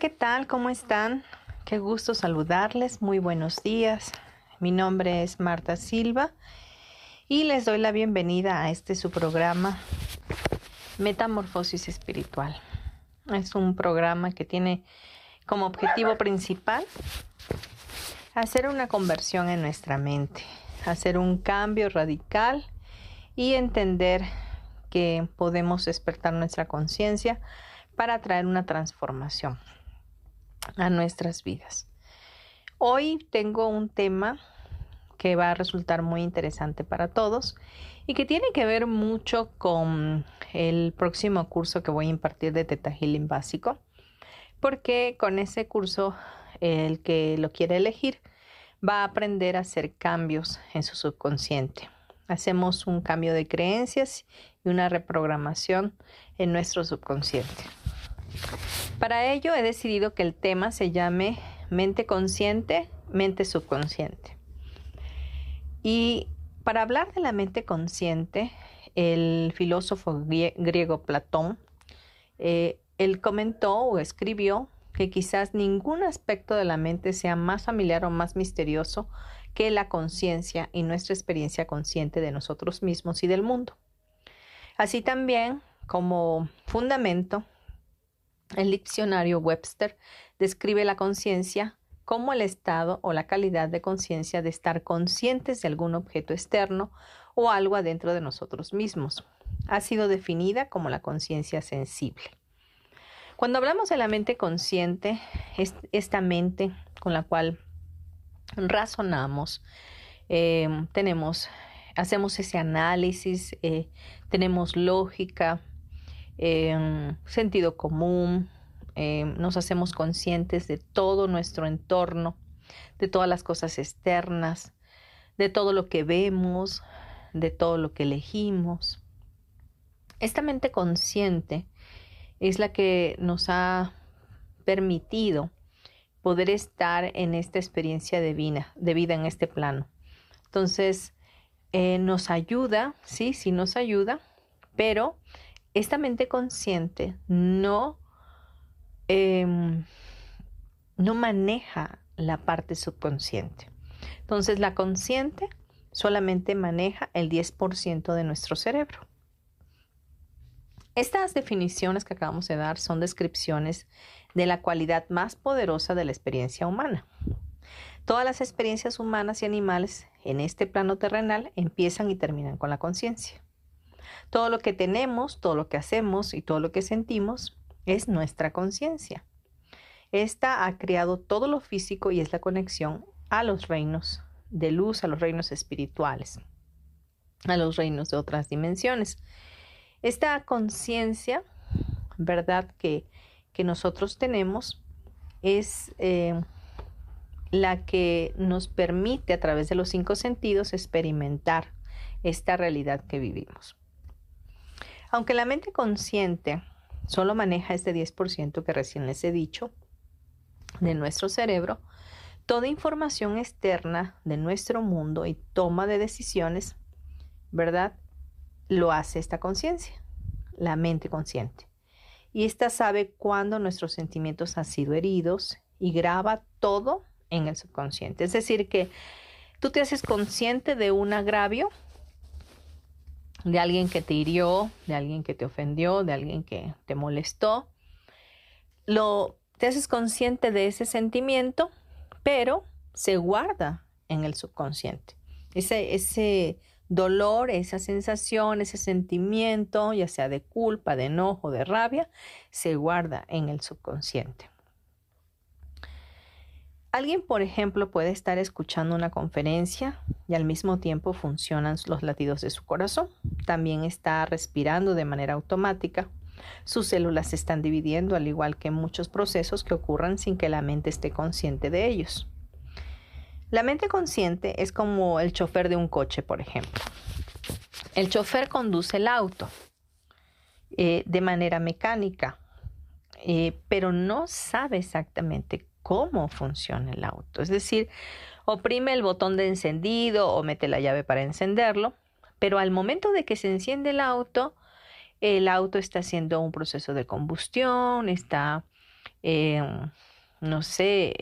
¿Qué tal? ¿Cómo están? Qué gusto saludarles. Muy buenos días. Mi nombre es Marta Silva y les doy la bienvenida a este su programa Metamorfosis Espiritual. Es un programa que tiene como objetivo principal hacer una conversión en nuestra mente, hacer un cambio radical y entender que podemos despertar nuestra conciencia para traer una transformación a nuestras vidas. Hoy tengo un tema que va a resultar muy interesante para todos y que tiene que ver mucho con el próximo curso que voy a impartir de Teta Healing básico, porque con ese curso el que lo quiere elegir va a aprender a hacer cambios en su subconsciente. Hacemos un cambio de creencias y una reprogramación en nuestro subconsciente. Para ello he decidido que el tema se llame mente consciente, mente subconsciente. Y para hablar de la mente consciente, el filósofo griego Platón, eh, él comentó o escribió que quizás ningún aspecto de la mente sea más familiar o más misterioso que la conciencia y nuestra experiencia consciente de nosotros mismos y del mundo. Así también, como fundamento, el diccionario Webster describe la conciencia como el estado o la calidad de conciencia de estar conscientes de algún objeto externo o algo adentro de nosotros mismos. Ha sido definida como la conciencia sensible. Cuando hablamos de la mente consciente, es esta mente con la cual razonamos, eh, tenemos, hacemos ese análisis, eh, tenemos lógica, Em, sentido común, em, nos hacemos conscientes de todo nuestro entorno, de todas las cosas externas, de todo lo que vemos, de todo lo que elegimos. Esta mente consciente es la que nos ha permitido poder estar en esta experiencia de vida, de vida en este plano. Entonces, eh, nos ayuda, sí, sí nos ayuda, pero esta mente consciente no, em, no maneja la parte subconsciente. Entonces la consciente solamente maneja el 10% de nuestro cerebro. Estas definiciones que acabamos de dar son descripciones de la cualidad más poderosa de la experiencia humana. Todas las experiencias humanas y animales en este plano terrenal empiezan y terminan con la conciencia. Todo lo que tenemos, todo lo que hacemos y todo lo que sentimos es nuestra conciencia. Esta ha creado todo lo físico y es la conexión a los reinos de luz, a los reinos espirituales, a los reinos de otras dimensiones. Esta conciencia, ¿verdad? Que, que, nosotros tenemos es eh, la que nos permite a través de los cinco sentidos experimentar esta realidad que vivimos. Aunque la mente consciente solo maneja este 10% que recién les he dicho de nuestro cerebro, toda información externa de nuestro mundo y toma de decisiones, ¿verdad? Lo hace esta conciencia, la mente consciente. Y esta sabe cuándo nuestros sentimientos han sido heridos y graba todo en el subconsciente. Es decir, que tú te haces consciente de un agravio de alguien que te hirió, de alguien que te ofendió, de alguien que te molestó, lo te haces consciente de ese sentimiento, pero se guarda en el subconsciente. Ese, ese dolor, esa sensación, ese sentimiento, ya sea de culpa, de enojo, de rabia, se guarda en el subconsciente. Alguien, por ejemplo, puede estar escuchando una conferencia y al mismo tiempo funcionan los latidos de su corazón. También está respirando de manera automática. Sus células se están dividiendo al igual que muchos procesos que ocurran sin que la mente esté consciente de ellos. La mente consciente es como el chofer de un coche, por ejemplo. El chofer conduce el auto eh, de manera mecánica, eh, pero no sabe exactamente cómo funciona el auto. Es decir, oprime el botón de encendido o mete la llave para encenderlo, pero al momento de que se enciende el auto, el auto está haciendo un proceso de combustión, está, eh, no sé,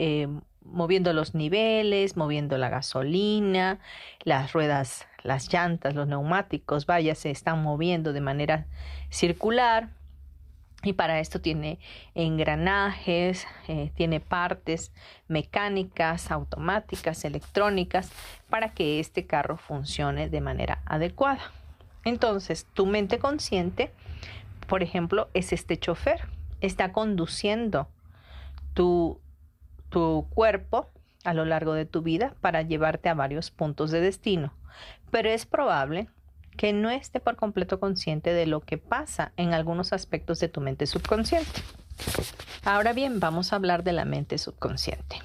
moviendo los niveles, moviendo la gasolina, las ruedas, las llantas, los neumáticos, vaya, se están moviendo de manera circular. Y para esto tiene engranajes, eh, tiene partes mecánicas, automáticas, electrónicas, para que este carro funcione de manera adecuada. Entonces, tu mente consciente, por ejemplo, es este chofer, está conduciendo tu tu cuerpo a lo largo de tu vida para llevarte a varios puntos de destino, pero es probable que no esté por completo consciente de lo que pasa en algunos aspectos de tu mente subconsciente. Ahora bien, vamos a hablar de la mente subconsciente.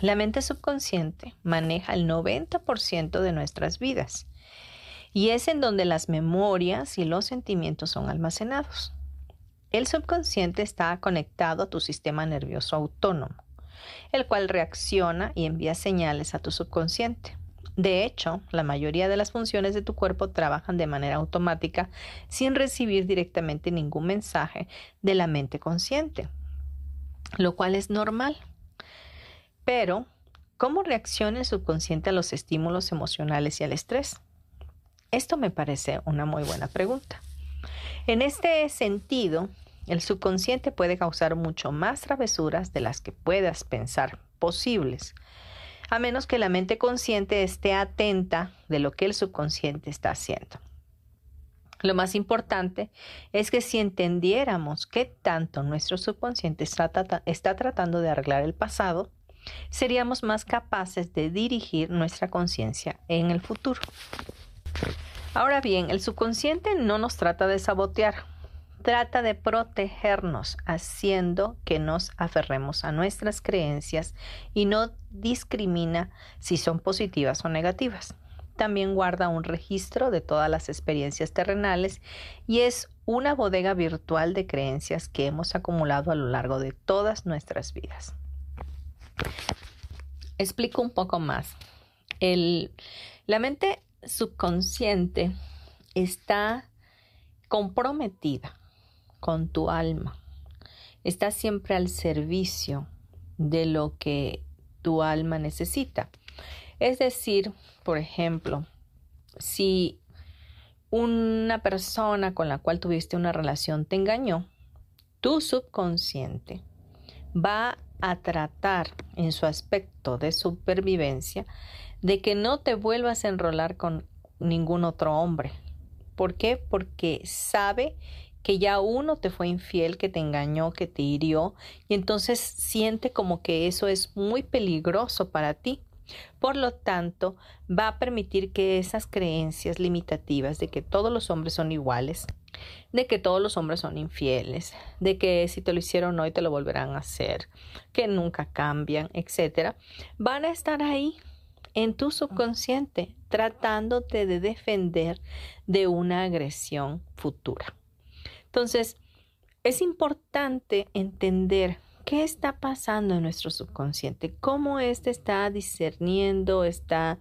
La mente subconsciente maneja el 90% de nuestras vidas y es en donde las memorias y los sentimientos son almacenados. El subconsciente está conectado a tu sistema nervioso autónomo el cual reacciona y envía señales a tu subconsciente. De hecho, la mayoría de las funciones de tu cuerpo trabajan de manera automática sin recibir directamente ningún mensaje de la mente consciente, lo cual es normal. Pero, ¿cómo reacciona el subconsciente a los estímulos emocionales y al estrés? Esto me parece una muy buena pregunta. En este sentido, el subconsciente puede causar mucho más travesuras de las que puedas pensar posibles, a menos que la mente consciente esté atenta de lo que el subconsciente está haciendo. Lo más importante es que si entendiéramos qué tanto nuestro subconsciente está, está tratando de arreglar el pasado, seríamos más capaces de dirigir nuestra conciencia en el futuro. Ahora bien, el subconsciente no nos trata de sabotear, trata de protegernos haciendo que nos aferremos a nuestras creencias y no discrimina si son positivas o negativas. También guarda un registro de todas las experiencias terrenales y es una bodega virtual de creencias que hemos acumulado a lo largo de todas nuestras vidas. Explico un poco más. la mente subconsciente está comprometida con tu alma. Estás siempre al servicio de lo que tu alma necesita. Es decir, por ejemplo, si una persona con la cual tuviste una relación te engañó, tu subconsciente va a tratar en su aspecto de supervivencia de que no te vuelvas a enrolar con ningún otro hombre. ¿Por qué? Porque sabe que ya uno te fue infiel, que te engañó, que te hirió, y entonces siente como que eso es muy peligroso para ti. Por lo tanto, va a permitir que esas creencias limitativas de que todos los hombres son iguales, de que todos los hombres son infieles, de que si te lo hicieron hoy te lo volverán a hacer, que nunca cambian, etcétera, van a estar ahí en tu subconsciente tratándote de defender de una agresión futura. Entonces, es importante entender qué está pasando en nuestro subconsciente, cómo éste está discerniendo, está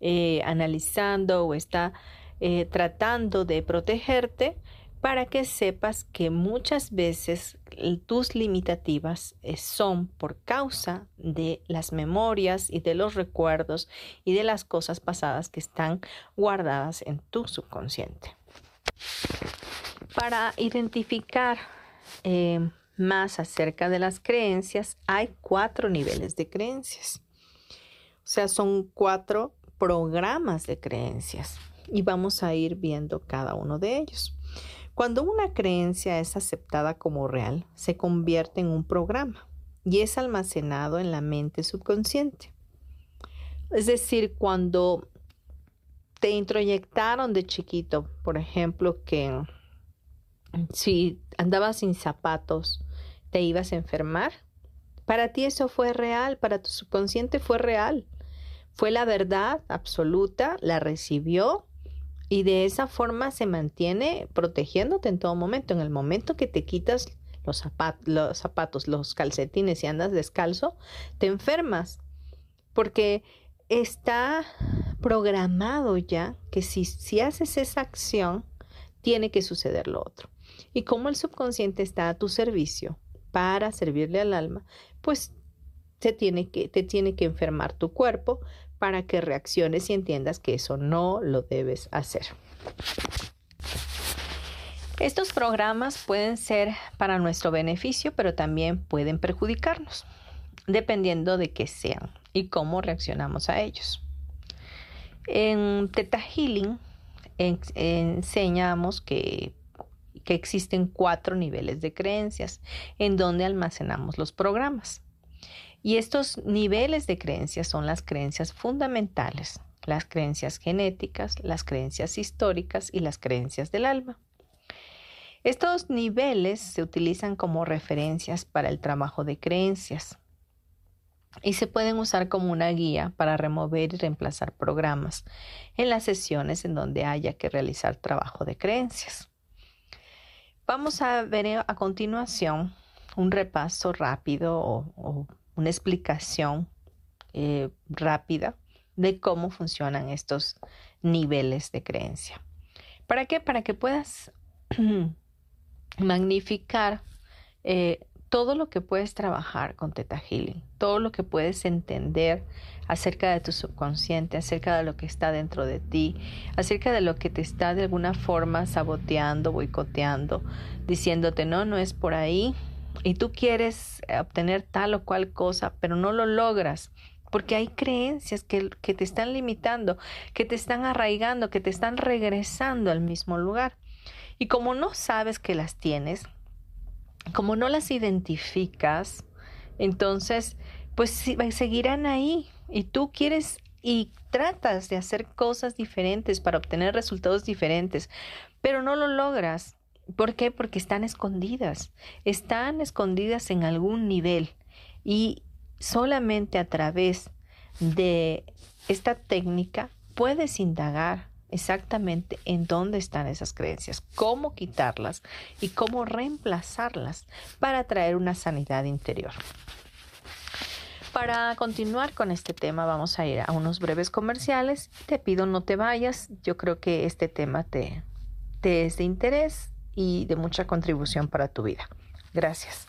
eh, analizando o está eh, tratando de protegerte para que sepas que muchas veces tus limitativas eh, son por causa de las memorias y de los recuerdos y de las cosas pasadas que están guardadas en tu subconsciente para identificar eh, más acerca de las creencias, hay cuatro niveles de creencias. O sea, son cuatro programas de creencias y vamos a ir viendo cada uno de ellos. Cuando una creencia es aceptada como real, se convierte en un programa y es almacenado en la mente subconsciente. Es decir, cuando te introyectaron de chiquito, por ejemplo, que si andabas sin zapatos, te ibas a enfermar, para ti eso fue real, para tu subconsciente fue real. Fue la verdad absoluta, la recibió y de esa forma se mantiene protegiéndote en todo momento. En el momento que te quitas los, zapatos, los calcetines y andas descalzo, te enfermas. Porque está programado ya que si, si haces esa acción, tiene que suceder lo otro. Y como el subconsciente está a tu servicio para servirle al alma, pues te tiene que, te tiene que enfermar tu cuerpo para que reacciones y entiendas que eso no lo debes hacer. Estos programas pueden ser para nuestro beneficio, pero también pueden perjudicarnos, dependiendo de qué sean y cómo reaccionamos a ellos. En Teta Healing enseñamos que, que existen cuatro niveles de creencias en donde almacenamos los programas. Y estos niveles de creencias son las creencias fundamentales, las creencias genéticas, las creencias históricas y las creencias del alma. Estos niveles se utilizan como referencias para el trabajo de creencias y se pueden usar como una guía para remover y reemplazar programas en las sesiones en donde haya que realizar trabajo de creencias. Vamos a ver a continuación un repaso rápido o, una explicación eh, rápida de cómo funcionan estos niveles de creencia. ¿Para qué? Para que puedas magnificar eh, todo lo que puedes trabajar con Teta Healing, todo lo que puedes entender acerca de tu subconsciente, acerca de lo que está dentro de ti, acerca de lo que te está de alguna forma saboteando, boicoteando, diciéndote no, no es por ahí, y tú quieres obtener tal o cual cosa, pero no lo logras porque hay creencias que, que, te están limitando, que te están arraigando, que te están regresando al mismo lugar. Y como no sabes que las tienes, como no las identificas, entonces pues seguirán ahí y tú quieres y tratas de hacer cosas diferentes para obtener resultados diferentes, pero no lo logras. ¿Por qué? Porque están escondidas, están escondidas en algún nivel y solamente a través de esta técnica puedes indagar exactamente en dónde están esas creencias, cómo quitarlas y cómo reemplazarlas para traer una sanidad interior. Para continuar con este tema vamos a ir a unos breves comerciales. Te pido no te vayas. Yo creo que este tema te, te es de interés y de mucha contribución para tu vida. Gracias.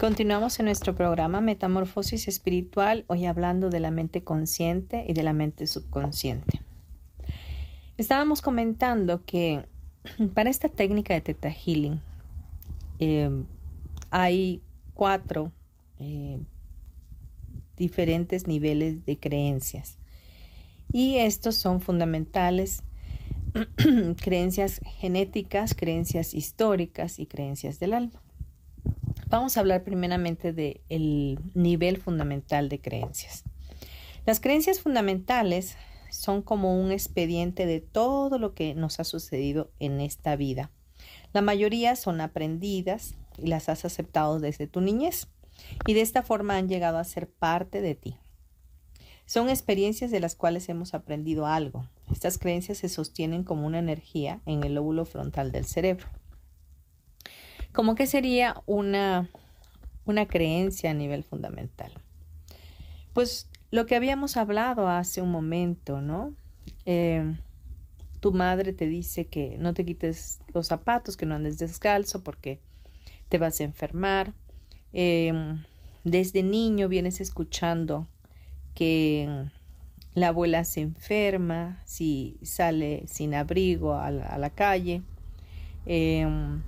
Continuamos en nuestro programa Metamorfosis Espiritual, hoy hablando de la mente consciente y de la mente subconsciente. Estábamos comentando que para esta técnica de Theta Healing eh, hay cuatro eh, diferentes niveles de creencias y estos son fundamentales creencias genéticas, creencias históricas y creencias del alma. Vamos a hablar primeramente del nivel fundamental de creencias. Las creencias fundamentales son como un expediente de todo lo que nos ha sucedido en esta vida. La mayoría son aprendidas y las has aceptado desde tu niñez y de esta forma han llegado a ser parte de ti. Son experiencias de las cuales hemos aprendido algo. Estas creencias se sostienen como una energía en el lóbulo frontal del cerebro. ¿Cómo que sería una, una creencia a nivel fundamental? Pues lo que habíamos hablado hace un momento, ¿no? Eh, tu madre te dice que no te quites los zapatos, que no andes descalzo porque te vas a enfermar. Em, desde niño vienes escuchando que la abuela se enferma si sale sin abrigo a la, calle. Em,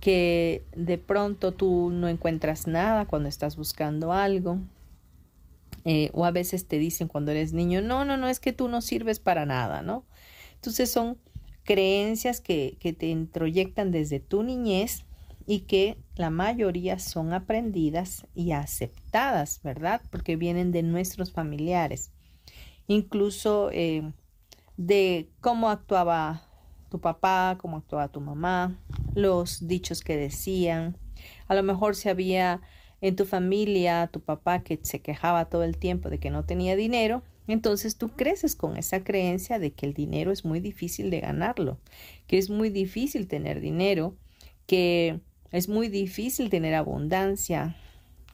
que de pronto tú no encuentras nada cuando estás buscando algo. Eh, o a veces te dicen cuando eres niño, no, no, no, es que tú no sirves para nada, ¿no? Entonces son creencias que, que te introyectan desde tu niñez y que la mayoría son aprendidas y aceptadas, ¿verdad? Porque vienen de nuestros familiares. Incluso eh, de cómo actuaba tu papá, cómo actuaba tu mamá, los dichos que decían. A lo mejor si había en tu familia tu papá que se quejaba todo el tiempo de que no tenía dinero, entonces tú creces con esa creencia de que el dinero es muy difícil de ganarlo, que es muy difícil tener dinero, que es muy difícil tener abundancia,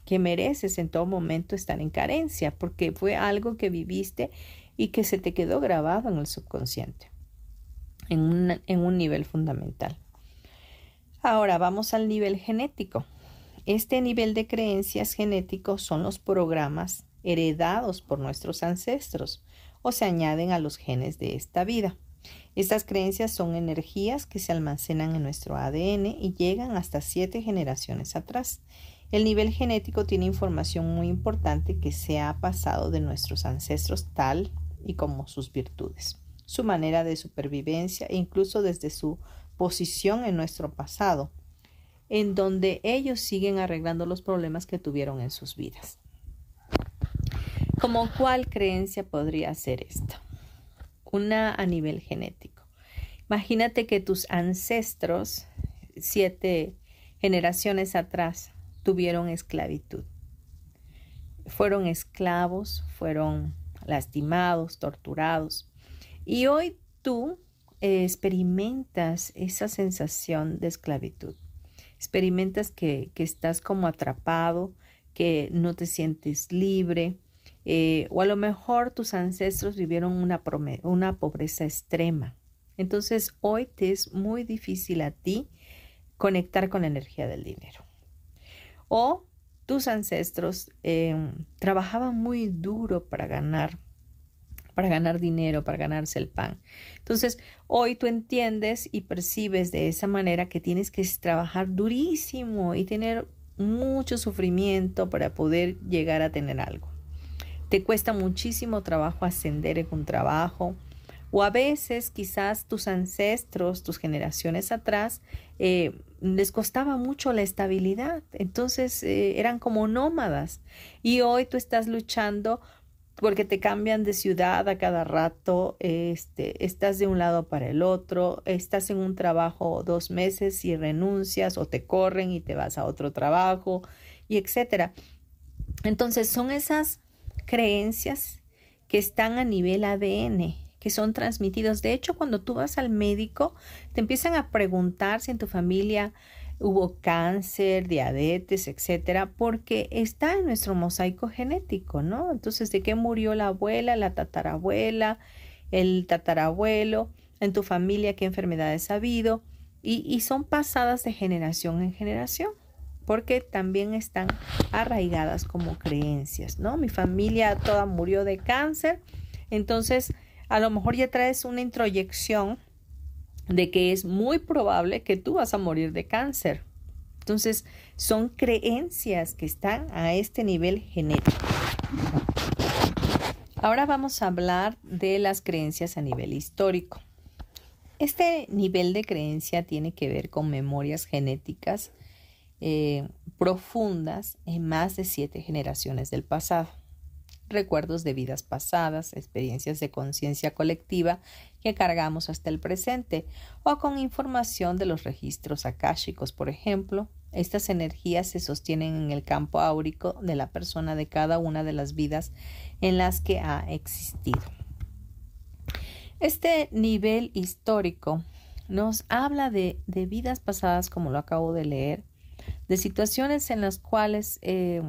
que mereces en todo momento estar en carencia, porque fue algo que viviste y que se te quedó grabado en el subconsciente en, un nivel fundamental. Ahora vamos al nivel genético. Este nivel de creencias genéticos son los programas heredados por nuestros ancestros o se añaden a los genes de esta vida. Estas creencias son energías que se almacenan en nuestro ADN y llegan hasta siete generaciones atrás. El nivel genético tiene información muy importante que se ha pasado de nuestros ancestros tal y como sus virtudes su manera de supervivencia e incluso desde su posición en nuestro pasado, en donde ellos siguen arreglando los problemas que tuvieron en sus vidas. ¿Como cuál creencia podría ser esta? Una a nivel genético. Imagínate que tus ancestros, siete generaciones atrás, tuvieron esclavitud. Fueron esclavos, fueron lastimados, torturados. Y hoy tú eh, experimentas esa sensación de esclavitud. Experimentas que, estás como atrapado, que no te sientes libre, eh, o a lo mejor tus ancestros vivieron una, una pobreza extrema. Entonces hoy te es muy difícil a ti conectar con la energía del dinero. O tus ancestros em, trabajaban muy duro para ganar para ganar dinero, para ganarse el pan. Entonces, hoy tú entiendes y percibes de esa manera que tienes que trabajar durísimo y tener mucho sufrimiento para poder llegar a tener algo. Te cuesta muchísimo trabajo ascender en un trabajo o a veces quizás tus ancestros, tus generaciones atrás, eh, les costaba mucho la estabilidad, entonces eh, eran como nómadas y hoy tú estás luchando porque te cambian de ciudad a cada rato, este, estás de un lado para el otro, estás en un trabajo dos meses y renuncias o te corren y te vas a otro trabajo y etcétera. Entonces son esas creencias que están a nivel ADN, que son transmitidos. De hecho, cuando tú vas al médico, te empiezan a preguntar si en tu familia hubo cáncer, diabetes, etcétera, porque está en nuestro mosaico genético, ¿no? Entonces, ¿de qué murió la abuela, la tatarabuela, el tatarabuelo? En tu familia, ¿qué enfermedades ha habido? Y, y son pasadas de generación en generación porque también están arraigadas como creencias, ¿no? Mi familia toda murió de cáncer, entonces a lo mejor ya traes una introyección de que es muy probable que tú vas a morir de cáncer. Entonces, son creencias que están a este nivel genético. Ahora vamos a hablar de las creencias a nivel histórico. Este nivel de creencia tiene que ver con memorias genéticas eh, profundas en más de siete generaciones del pasado recuerdos de vidas pasadas, experiencias de conciencia colectiva que cargamos hasta el presente, o con información de los registros akáshicos, por ejemplo. Estas energías se sostienen en el campo áurico de la persona de cada una de las vidas en las que ha existido. Este nivel histórico nos habla de, vidas pasadas, como lo acabo de leer, de situaciones en las cuales eh,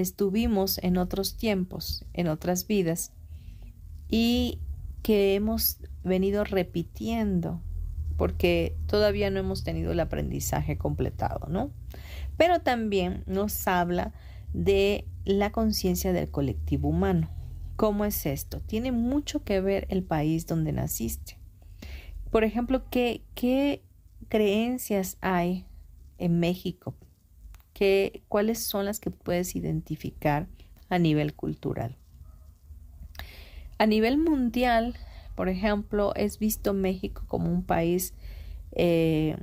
estuvimos en otros tiempos, en otras vidas, y que hemos venido repitiendo porque todavía no hemos tenido el aprendizaje completado, ¿no? Pero también nos habla de la conciencia del colectivo humano. ¿Cómo es esto? Tiene mucho que ver el país donde naciste. Por ejemplo, ¿qué, qué creencias hay en México cuáles son las que puedes identificar a nivel cultural. A nivel mundial, por ejemplo, es visto México como un país eh,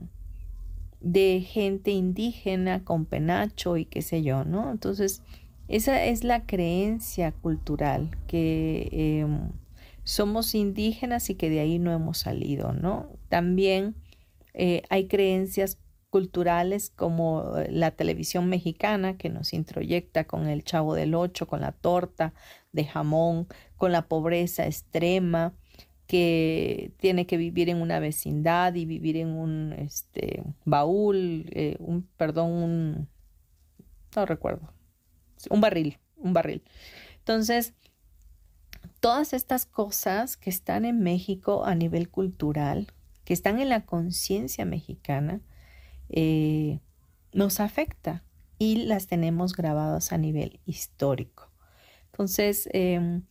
de gente indígena con penacho y qué sé yo, ¿no? Entonces, esa es la creencia cultural, que em, somos indígenas y que de ahí no hemos salido, ¿no? También eh, hay creencias culturales como eh, la televisión mexicana que nos introyecta con el chavo del ocho, con la torta de jamón, con la pobreza extrema, que tiene que vivir en una vecindad y vivir en un este, baúl, eh, un, perdón, un, no recuerdo, un barril, un barril. Entonces, todas estas cosas que están en México a nivel cultural, que están en la conciencia mexicana, eh, nos afecta y las tenemos grabadas a nivel histórico. Entonces, em,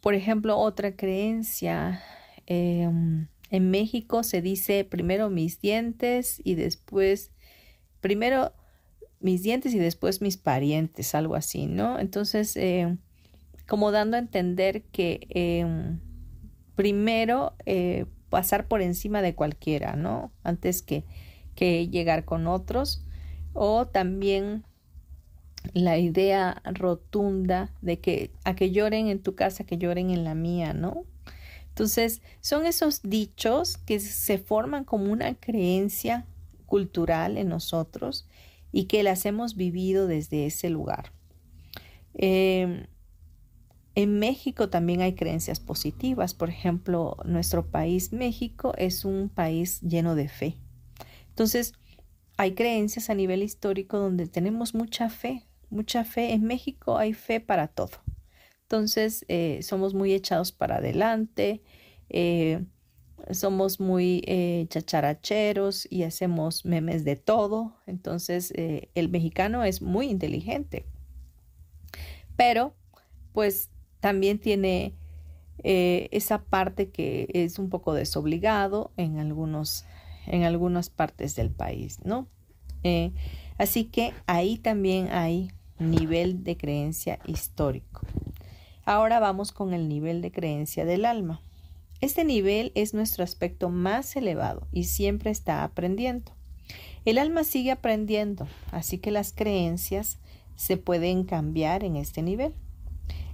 por ejemplo, otra creencia, em, en México se dice primero mis dientes y después, primero mis dientes y después mis parientes, algo así, ¿no? Entonces, em, como dando a entender que primero eh, pasar por encima de cualquiera, ¿no? Antes que que llegar con otros o también la idea rotunda de que a que lloren en tu casa, que lloren en la mía, ¿no? Entonces, son esos dichos que se forman como una creencia cultural en nosotros y que las hemos vivido desde ese lugar. Em, en México también hay creencias positivas. Por ejemplo, nuestro país, México, es un país lleno de fe. Entonces, hay creencias a nivel histórico donde tenemos mucha fe, mucha fe. En México hay fe para todo. Entonces, eh, somos muy echados para adelante, eh, somos muy eh, chacharacheros y hacemos memes de todo. Entonces, el mexicano es muy inteligente. Pero, pues, también tiene esa parte que es un poco desobligado en algunos en algunas partes del país, ¿no? Eh, así que ahí también hay nivel de creencia histórico. Ahora vamos con el nivel de creencia del alma. Este nivel es nuestro aspecto más elevado y siempre está aprendiendo. El alma sigue aprendiendo, así que las creencias se pueden cambiar en este nivel.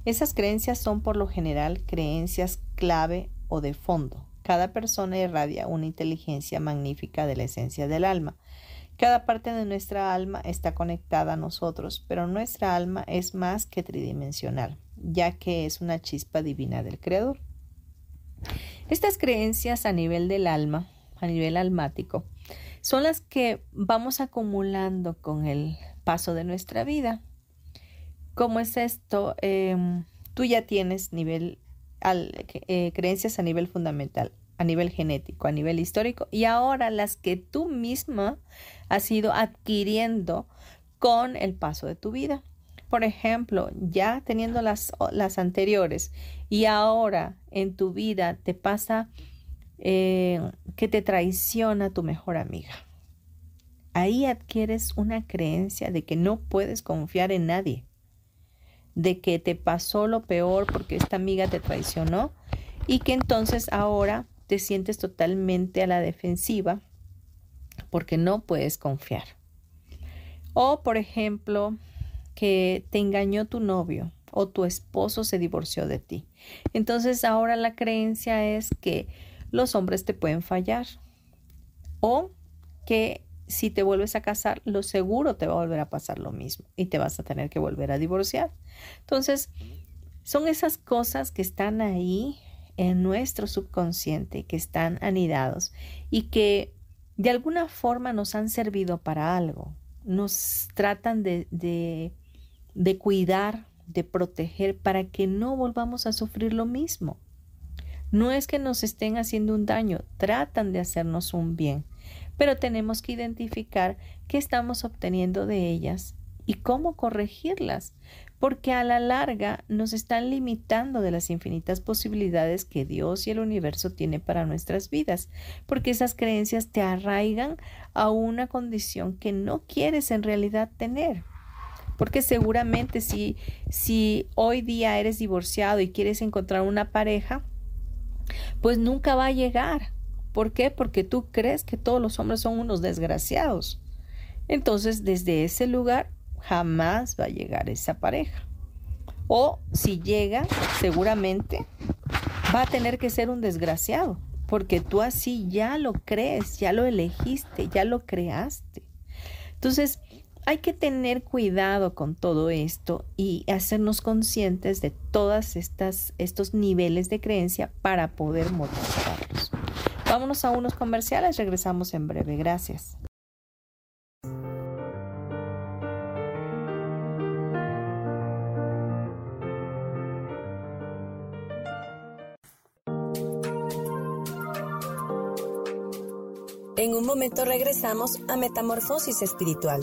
Esas creencias son por lo general creencias clave o de fondo. Cada persona irradia una inteligencia magnífica de la esencia del alma. Cada parte de nuestra alma está conectada a nosotros, pero nuestra alma es más que tridimensional, ya que es una chispa divina del Creador. Estas creencias a nivel del alma, a nivel almático, son las que vamos acumulando con el paso de nuestra vida. ¿Cómo es esto? Em, tú ya tienes nivel, eh, creencias a nivel fundamental, a nivel genético, a nivel histórico, y ahora las que tú misma has ido adquiriendo con el paso de tu vida. Por ejemplo, ya teniendo las, las anteriores y ahora en tu vida te pasa eh, que te traiciona tu mejor amiga. Ahí adquieres una creencia de que no puedes confiar en nadie, de que te pasó lo peor porque esta amiga te traicionó y que entonces ahora te sientes totalmente a la defensiva porque no puedes confiar. O, por ejemplo, que te engañó tu novio o tu esposo se divorció de ti. Entonces ahora la creencia es que los hombres te pueden fallar o que si te vuelves a casar, lo seguro te va a volver a pasar lo mismo y te vas a tener que volver a divorciar. Entonces, son esas cosas que están ahí en nuestro subconsciente, que están anidados y que de alguna forma nos han servido para algo. Nos tratan de, de, de cuidar, de proteger para que no volvamos a sufrir lo mismo. No es que nos estén haciendo un daño, tratan de hacernos un bien, pero tenemos que identificar qué estamos obteniendo de ellas y cómo corregirlas, porque a la larga nos están limitando de las infinitas posibilidades que Dios y el universo tiene para nuestras vidas, porque esas creencias te arraigan a una condición que no quieres en realidad tener. Porque seguramente si, si hoy día eres divorciado y quieres encontrar una pareja, pues nunca va a llegar. ¿Por qué? Porque tú crees que todos los hombres son unos desgraciados. Entonces, desde ese lugar jamás va a llegar esa pareja. O si llega, seguramente va a tener que ser un desgraciado, porque tú así ya lo crees, ya lo elegiste, ya lo creaste. Entonces, hay que tener cuidado con todo esto y hacernos conscientes de estas estos niveles de creencia para poder modificarlos. Vámonos a unos comerciales, regresamos en breve. Gracias. En un momento regresamos a Metamorfosis Espiritual.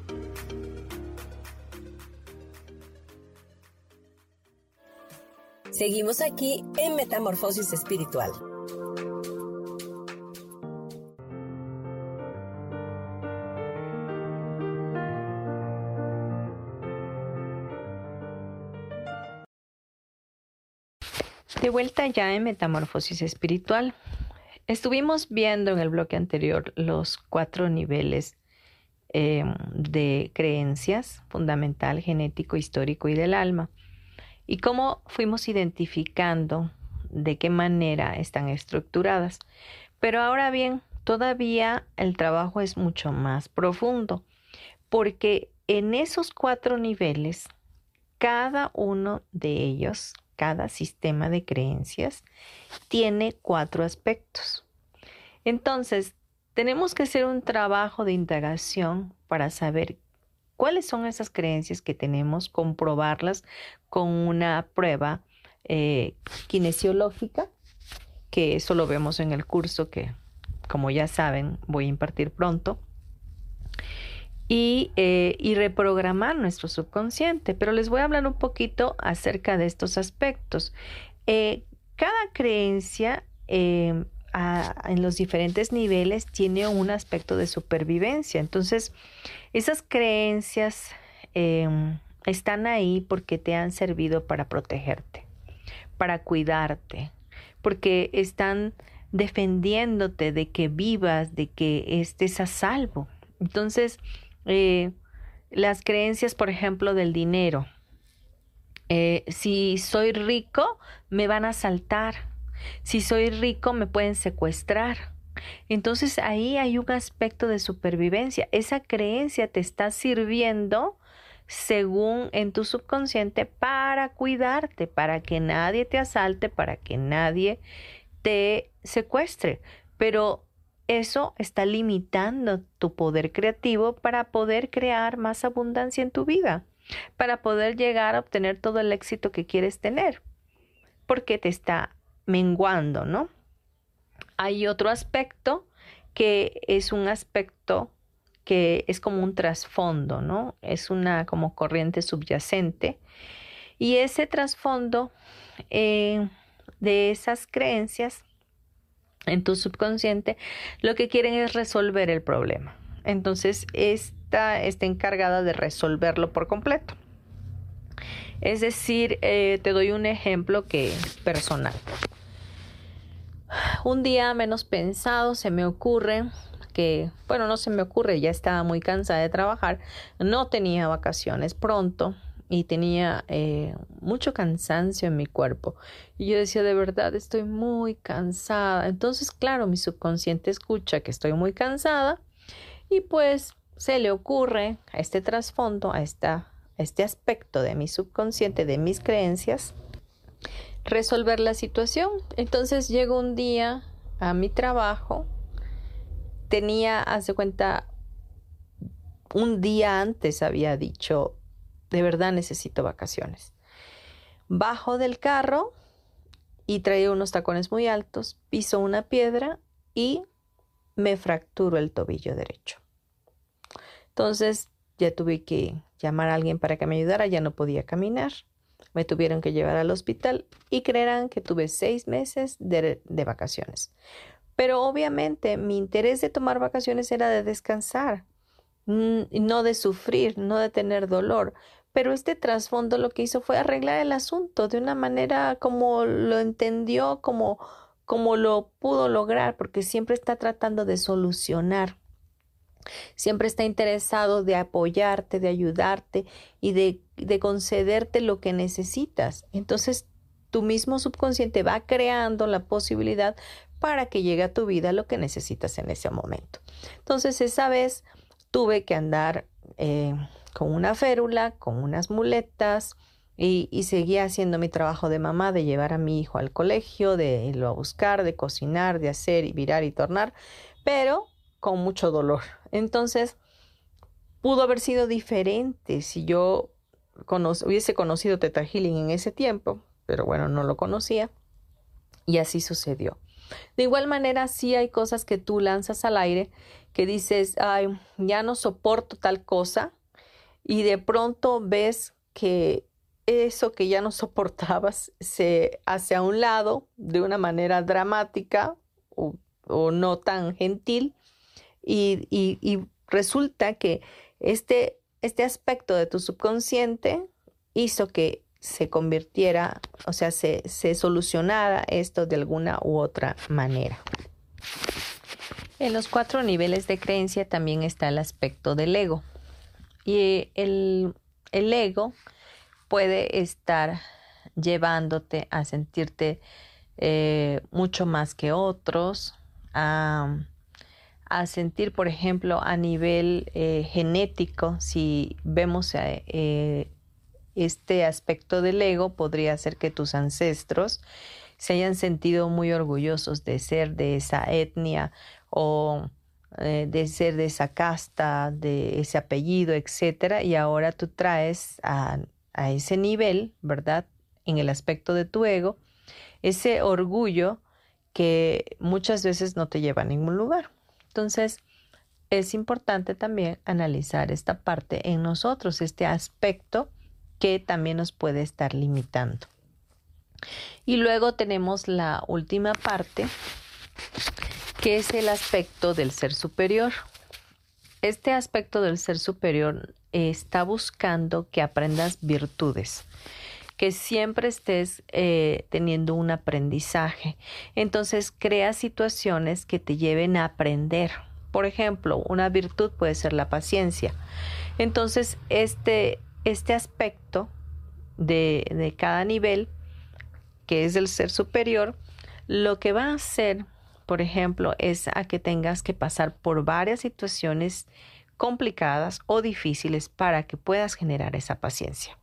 Seguimos aquí en Metamorfosis Espiritual. De vuelta ya en Metamorfosis Espiritual. Estuvimos viendo en el bloque anterior los cuatro niveles eh, de creencias, fundamental, genético, histórico y del alma y cómo fuimos identificando de qué manera están estructuradas. Pero ahora bien, todavía el trabajo es mucho más profundo, porque en esos cuatro niveles, cada uno de ellos cada sistema de creencias tiene cuatro aspectos. Entonces, tenemos que hacer un trabajo de indagación para saber cuáles son esas creencias que tenemos, comprobarlas con una prueba eh, kinesiológica, que eso lo vemos en el curso que, como ya saben, voy a impartir pronto. Eh, y, reprogramar nuestro subconsciente. Pero les voy a hablar un poquito acerca de estos aspectos. Eh, cada creencia en los diferentes niveles tiene un aspecto de supervivencia. Entonces, esas creencias em, están ahí porque te han servido para protegerte, para cuidarte, porque están defendiéndote de que vivas, de que estés a salvo. Entonces, eh, las creencias, por ejemplo, del dinero. Eh, si soy rico, me van a asaltar. Si soy rico, me pueden secuestrar. Entonces ahí hay un aspecto de supervivencia. Esa creencia te está sirviendo según en tu subconsciente para cuidarte, para que nadie te asalte, para que nadie te secuestre. Pero eso está limitando tu poder creativo para poder crear más abundancia en tu vida, para poder llegar a obtener todo el éxito que quieres tener, porque te está menguando, ¿no? Hay otro aspecto que es un aspecto que es como un trasfondo, ¿no? Es una como corriente subyacente. Y ese trasfondo eh, de esas creencias en tu subconsciente, lo que quieren es resolver el problema. Entonces, esta está encargada de resolverlo por completo. Es decir, eh, te doy un ejemplo que personal. Un día menos pensado se me ocurre que, bueno, no se me ocurre, ya estaba muy cansada de trabajar, no tenía vacaciones pronto, y tenía eh, mucho cansancio en mi cuerpo. Y yo decía, de verdad, estoy muy cansada. Entonces, claro, mi subconsciente escucha que estoy muy cansada y pues se le ocurre a este trasfondo, a, esta, este aspecto de mi subconsciente, de mis creencias, resolver la situación. Entonces llego un día a mi trabajo, tenía, hace cuenta, un día antes había dicho, de verdad necesito vacaciones. Bajo del carro y traía unos tacones muy altos, piso una piedra y me fracturo el tobillo derecho. Entonces ya tuve que llamar a alguien para que me ayudara, ya no podía caminar. Me tuvieron que llevar al hospital y creerán que tuve seis meses de, de vacaciones. Pero obviamente mi interés de tomar vacaciones era de descansar, no de sufrir, no de tener dolor. Pero este trasfondo lo que hizo fue arreglar el asunto de una manera como lo entendió, como, como lo pudo lograr, porque siempre está tratando de solucionar. Siempre está interesado de apoyarte, de ayudarte y de, de concederte lo que necesitas. Entonces, tu mismo subconsciente va creando la posibilidad para que llegue a tu vida lo que necesitas en ese momento. Entonces, esa vez tuve que andar eh, con una férula, con unas muletas y, seguía haciendo mi trabajo de mamá, de llevar a mi hijo al colegio, de irlo a buscar, de cocinar, de hacer y virar y tornar, pero con mucho dolor. Entonces, pudo haber sido diferente si yo hubiese conocido Teta Healing en ese tiempo, pero bueno, no lo conocía y así sucedió. De igual manera, sí hay cosas que tú lanzas al aire que dices, ay, ya no soporto tal cosa, y de pronto ves que eso que ya no soportabas se hace a un lado de una manera dramática o, no tan gentil y, resulta que este, este aspecto de tu subconsciente hizo que se convirtiera, o sea, se, solucionara esto de alguna u otra manera. En los cuatro niveles de creencia también está el aspecto del ego. Y el, el ego puede estar llevándote a sentirte eh, mucho más que otros, a, sentir, por ejemplo, a nivel eh, genético, si vemos eh, este aspecto del ego, podría ser que tus ancestros se hayan sentido muy orgullosos de ser de esa etnia o de ser de esa casta, de ese apellido, etcétera, y ahora tú traes a, a ese nivel, ¿verdad? En el aspecto de tu ego, ese orgullo que muchas veces no te lleva a ningún lugar. Entonces, es importante también analizar esta parte en nosotros, este aspecto que también nos puede estar limitando. Y luego tenemos la última parte, que es el aspecto del ser superior. Este aspecto del ser superior está buscando que aprendas virtudes que siempre estés eh, teniendo un aprendizaje. Entonces, crea situaciones que te lleven a aprender. Por ejemplo, una virtud puede ser la paciencia. Entonces, este, este aspecto de, de cada nivel, que es el ser superior, lo que va a hacer, por ejemplo, es a que tengas que pasar por varias situaciones complicadas o difíciles para que puedas generar esa paciencia.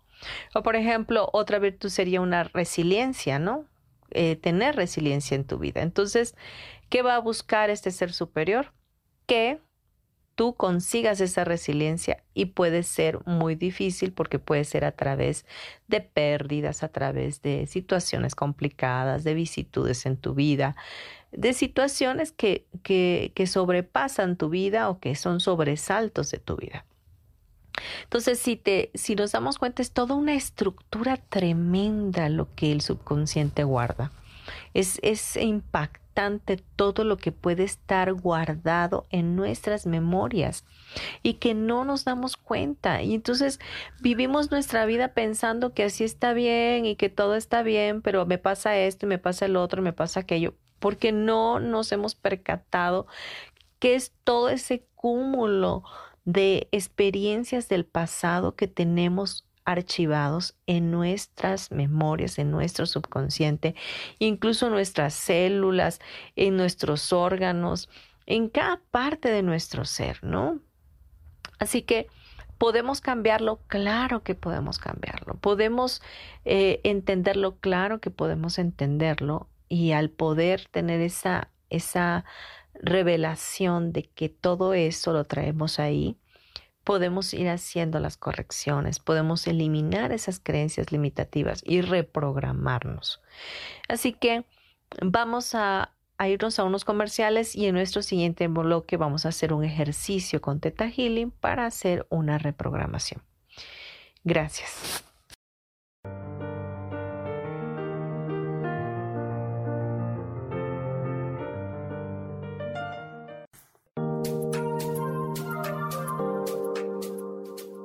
O por ejemplo, otra virtud sería una resiliencia, ¿no? Eh, tener resiliencia en tu vida. Entonces, ¿qué va a buscar este ser superior? Que tú consigas esa resiliencia y puede ser muy difícil porque puede ser a través de pérdidas, a través de situaciones complicadas, de vicitudes en tu vida, de situaciones que, que, que sobrepasan tu vida o que son sobresaltos de tu vida. Entonces, si, te, si nos damos cuenta, es toda una estructura tremenda lo que el subconsciente guarda. Es, es impactante todo lo que puede estar guardado en nuestras memorias y que no nos damos cuenta. Y entonces vivimos nuestra vida pensando que así está bien y que todo está bien, pero me pasa esto me pasa el otro, me pasa aquello, porque no nos hemos percatado que es todo ese cúmulo de experiencias del pasado que tenemos archivados en nuestras memorias, en nuestro subconsciente, incluso nuestras células, en nuestros órganos, en cada parte de nuestro ser, ¿no? Así que podemos cambiarlo, claro que podemos cambiarlo, podemos eh, entenderlo, claro que podemos entenderlo, y al poder tener esa, esa revelación de que todo eso lo traemos ahí, podemos ir haciendo las correcciones, podemos eliminar esas creencias limitativas y reprogramarnos. Así que vamos a, irnos a unos comerciales y en nuestro siguiente bloque vamos a hacer un ejercicio con Teta Healing para hacer una reprogramación. Gracias.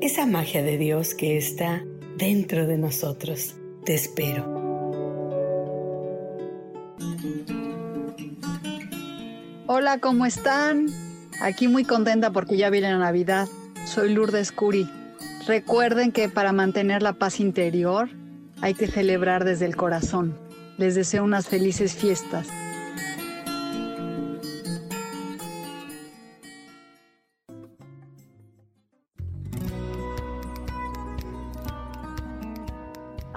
esa magia de Dios que está dentro de nosotros. Te espero. Hola, ¿cómo están? Aquí muy contenta porque ya viene la Navidad. Soy Lourdes Curi. Recuerden que para mantener la paz interior hay que celebrar desde el corazón. Les deseo unas felices fiestas.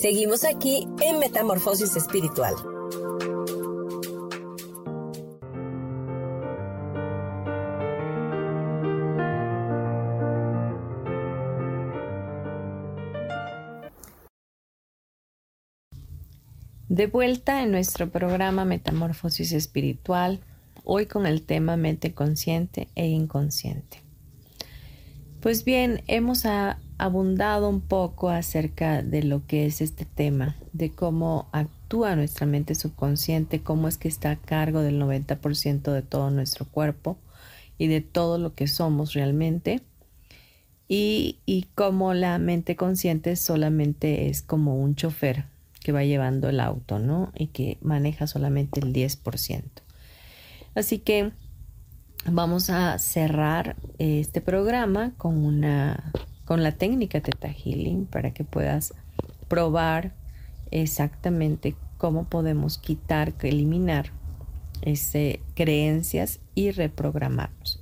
Seguimos aquí en Metamorfosis Espiritual. De vuelta en nuestro programa Metamorfosis Espiritual, hoy con el tema mente consciente e inconsciente. Pues bien, hemos abundado un poco acerca de lo que es este tema, de cómo actúa nuestra mente subconsciente, cómo es que está a cargo del 90% de todo nuestro cuerpo y de todo lo que somos realmente. Y, y cómo la mente consciente solamente es como un chofer que va llevando el auto, ¿no? Y que maneja solamente el 10%. Así que vamos a cerrar este programa con una con la técnica Teta Healing para que puedas probar exactamente cómo podemos quitar, eliminar ese, creencias y reprogramarnos.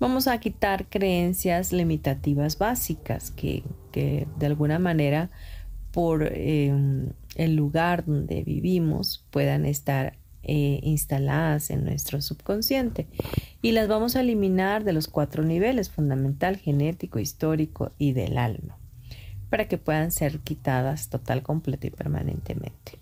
Vamos a quitar creencias limitativas básicas que, que de alguna manera por em, el lugar donde vivimos puedan estar eh, instaladas en nuestro subconsciente y las vamos a eliminar de los cuatro niveles, fundamental, genético, histórico y del alma, para que puedan ser quitadas total, completo y permanentemente.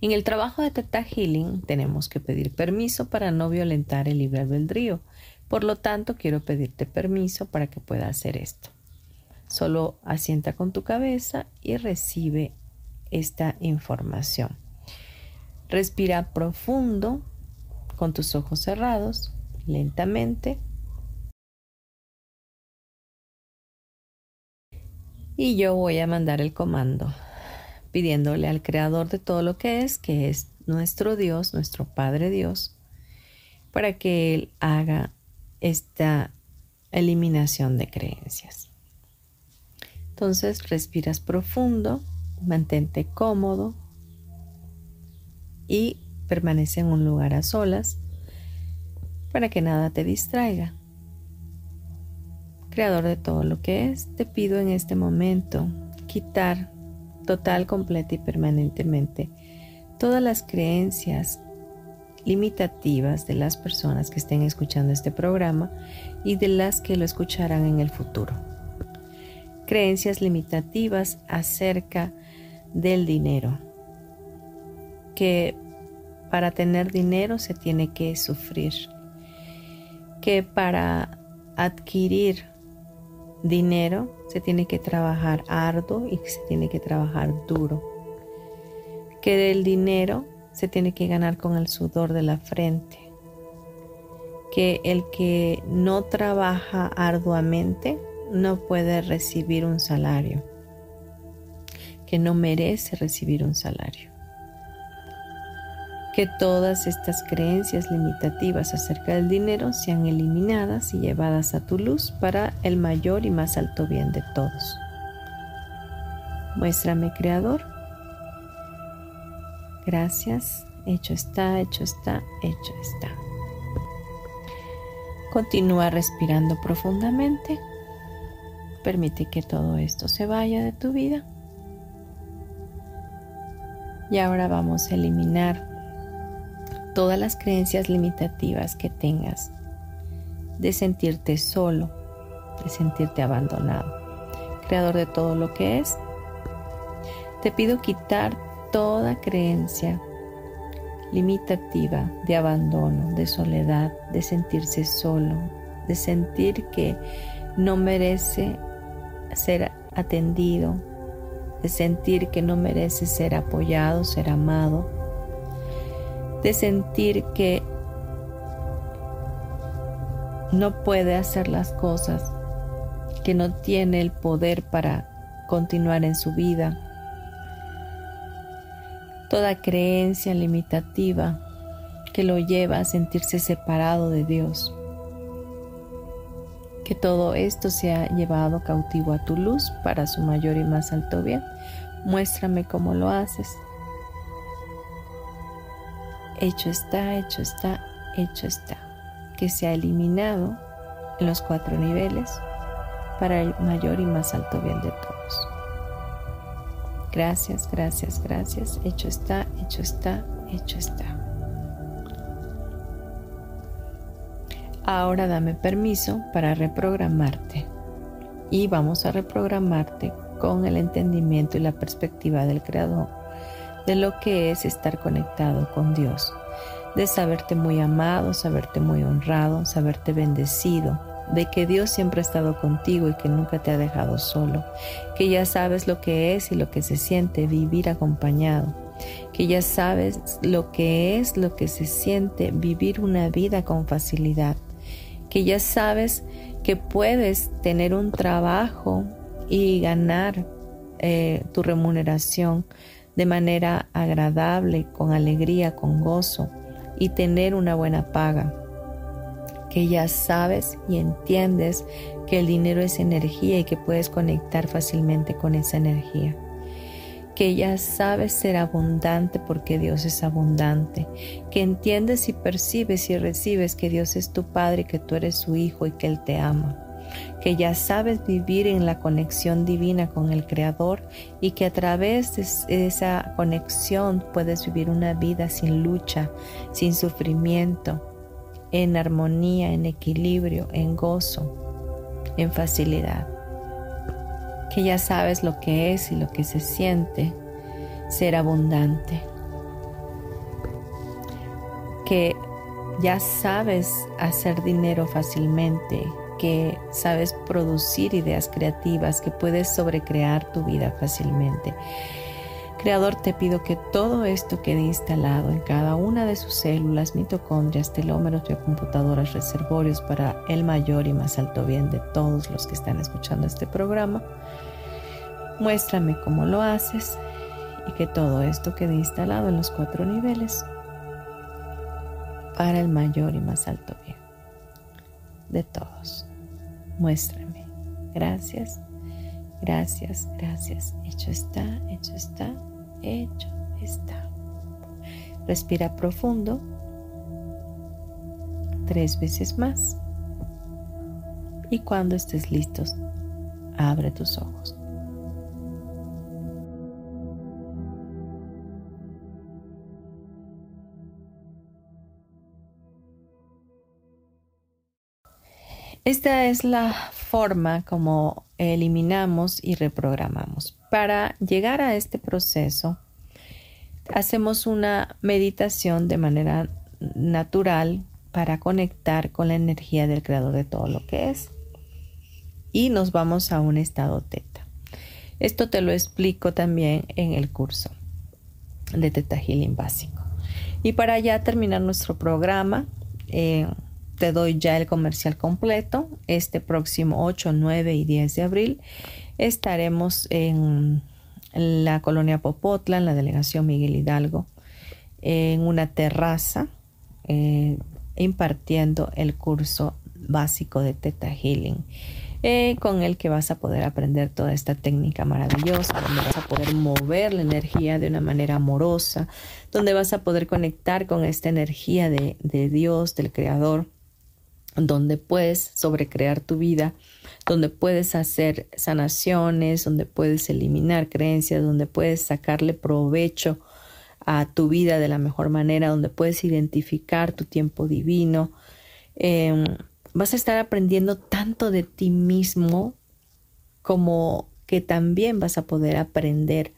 En el trabajo de Teta Healing tenemos que pedir permiso para no violentar el libre albedrío. Por lo tanto, quiero pedirte permiso para que pueda hacer esto. Solo asienta con tu cabeza y recibe esta información. Respira profundo con tus ojos cerrados, lentamente. Y yo voy a mandar el comando pidiéndole al creador de todo lo que es, que es nuestro Dios, nuestro Padre Dios, para que Él haga esta eliminación de creencias. Entonces respiras profundo, mantente cómodo y permanece en un lugar a solas para que nada te distraiga. Creador de todo lo que es, te pido en este momento quitar total, completa y permanentemente todas las creencias limitativas de las personas que estén escuchando este programa y de las que lo escucharán en el futuro creencias limitativas acerca del dinero. Que para tener dinero se tiene que sufrir. Que para adquirir dinero se tiene que trabajar arduo y se tiene que trabajar duro. Que el dinero se tiene que ganar con el sudor de la frente. Que el que no trabaja arduamente no puede recibir un salario, que no merece recibir un salario. Que todas estas creencias limitativas acerca del dinero sean eliminadas y llevadas a tu luz para el mayor y más alto bien de todos. Muéstrame, Creador. Gracias. Hecho está, hecho está, hecho está. Continúa respirando profundamente. Permite que todo esto se vaya de tu vida. Y ahora vamos a eliminar todas las creencias limitativas que tengas de sentirte solo, de sentirte abandonado. Creador de todo lo que es, te pido quitar toda creencia limitativa de abandono, de soledad, de sentirse solo, de sentir que no merece ser atendido, de sentir que no merece ser apoyado, ser amado, de sentir que no puede hacer las cosas, que no tiene el poder para continuar en su vida. Toda creencia limitativa que lo lleva a sentirse separado de Dios que todo esto sea llevado cautivo a tu luz para su mayor y más alto bien. Muéstrame cómo lo haces. Hecho está, hecho está, hecho está. Que sea eliminado en los cuatro niveles para el mayor y más alto bien de todos. Gracias, gracias, gracias. Hecho está, hecho está, hecho está. Ahora dame permiso para reprogramarte. Y vamos a reprogramarte con el entendimiento y la perspectiva del Creador de lo que es estar conectado con Dios, de saberte muy amado, saberte muy honrado, saberte bendecido, de que Dios siempre ha estado contigo y que nunca te ha dejado solo, que ya sabes lo que es y lo que se siente vivir acompañado, que ya sabes lo que es lo que se siente vivir una vida con facilidad, que ya sabes que puedes tener un trabajo y ganar eh, tu remuneración de manera agradable, con alegría, con gozo y tener una buena paga. Que ya sabes y entiendes que el dinero es energía y que puedes conectar fácilmente con esa energía. Que ya sabes ser abundante porque Dios es abundante. Que entiendes y percibes y recibes que Dios es tu Padre que tú eres su Hijo y que Él te ama que ya sabes vivir en la conexión divina con el Creador y que a través de esa conexión puedes vivir una vida sin lucha, sin sufrimiento, en armonía, en equilibrio, en gozo, en facilidad. Que ya sabes lo que es y lo que se siente ser abundante. Que ya sabes hacer dinero fácilmente, que sabes producir ideas creativas, que puedes sobrecrear tu vida fácilmente. Creador, te pido que todo esto quede instalado en cada una de sus células, mitocondrias, telómeros, biocomputadoras, reservorios para el mayor y más alto bien de todos los que están escuchando este programa. Muéstrame cómo lo haces y que todo esto quede instalado en los cuatro niveles para el mayor y más alto bien de todos muéstrame. Gracias, gracias, gracias. Hecho está, hecho está, hecho está. Respira profundo. Tres veces más. Y cuando estés listos, abre tus ojos. Esta es la forma como eliminamos y reprogramamos. Para llegar a este proceso, hacemos una meditación de manera natural para conectar con la energía del creador de todo lo que es. Y nos vamos a un estado teta. Esto te lo explico también en el curso de Teta Healing básico. Y para ya terminar nuestro programa, eh, te doy ya el comercial completo. Este próximo 8, 9 y 10 de abril estaremos en la colonia Popotla, en la delegación Miguel Hidalgo, en una terraza, eh, impartiendo el curso básico de Teta Healing. Eh, con el que vas a poder aprender toda esta técnica maravillosa, donde vas a poder mover la energía de una manera amorosa, donde vas a poder conectar con esta energía de, de Dios, del Creador, donde puedes sobrecrear tu vida, donde puedes hacer sanaciones, donde puedes eliminar creencias, donde puedes sacarle provecho a tu vida de la mejor manera, donde puedes identificar tu tiempo divino. Em, vas a estar aprendiendo tanto de ti mismo como que también vas a poder aprender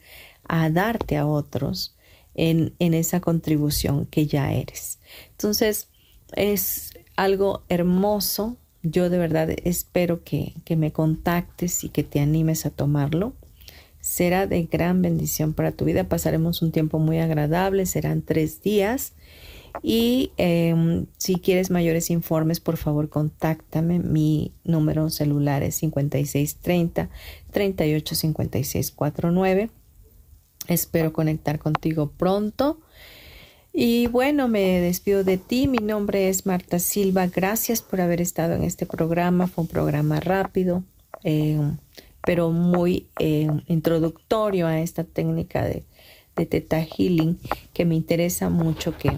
a darte a otros en, en esa contribución que ya eres. Entonces, es algo hermoso. Yo de verdad espero que, me contactes y que te animes a tomarlo. Será de gran bendición para tu vida. Pasaremos un tiempo muy agradable. Serán tres días. Y em, si quieres mayores informes, por favor, contáctame. Mi número celular es 5630 385649. Espero conectar contigo pronto. Y bueno, me despido de ti. Mi nombre es Marta Silva. Gracias por haber estado en este programa. Fue un programa rápido, eh, pero muy eh, introductorio a esta técnica de, de Teta Healing que me interesa mucho que,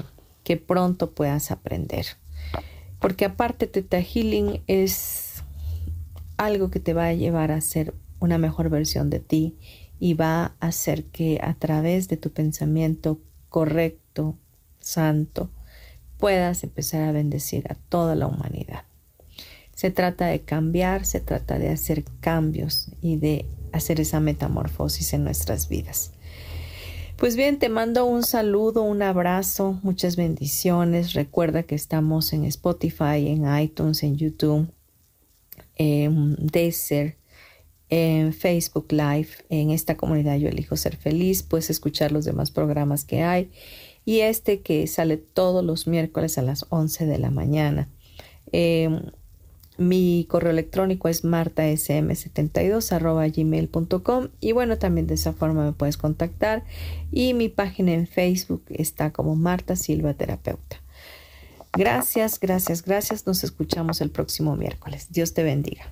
que pronto puedas aprender. Porque aparte Teta Healing es algo que te va a llevar a ser una mejor versión de ti y va a hacer que a través de tu pensamiento correcto, santo, puedas empezar a bendecir a toda la humanidad. Se trata de cambiar, se trata de hacer cambios y de hacer esa metamorfosis en nuestras vidas. Pues bien, te mando un saludo, un abrazo, muchas bendiciones. Recuerda que estamos en Spotify, en iTunes, en YouTube, en Deezer, en Facebook Live, en esta comunidad Yo Elijo Ser Feliz. Puedes escuchar los demás programas que hay y este que sale todos los miércoles a las 11 de la mañana. Em, mi correo electrónico es martasm72 gmail.com y bueno, también de esa forma me puedes contactar y mi página en Facebook está como Marta Silva Terapeuta. Gracias, gracias, gracias. Nos escuchamos el próximo miércoles. Dios te bendiga.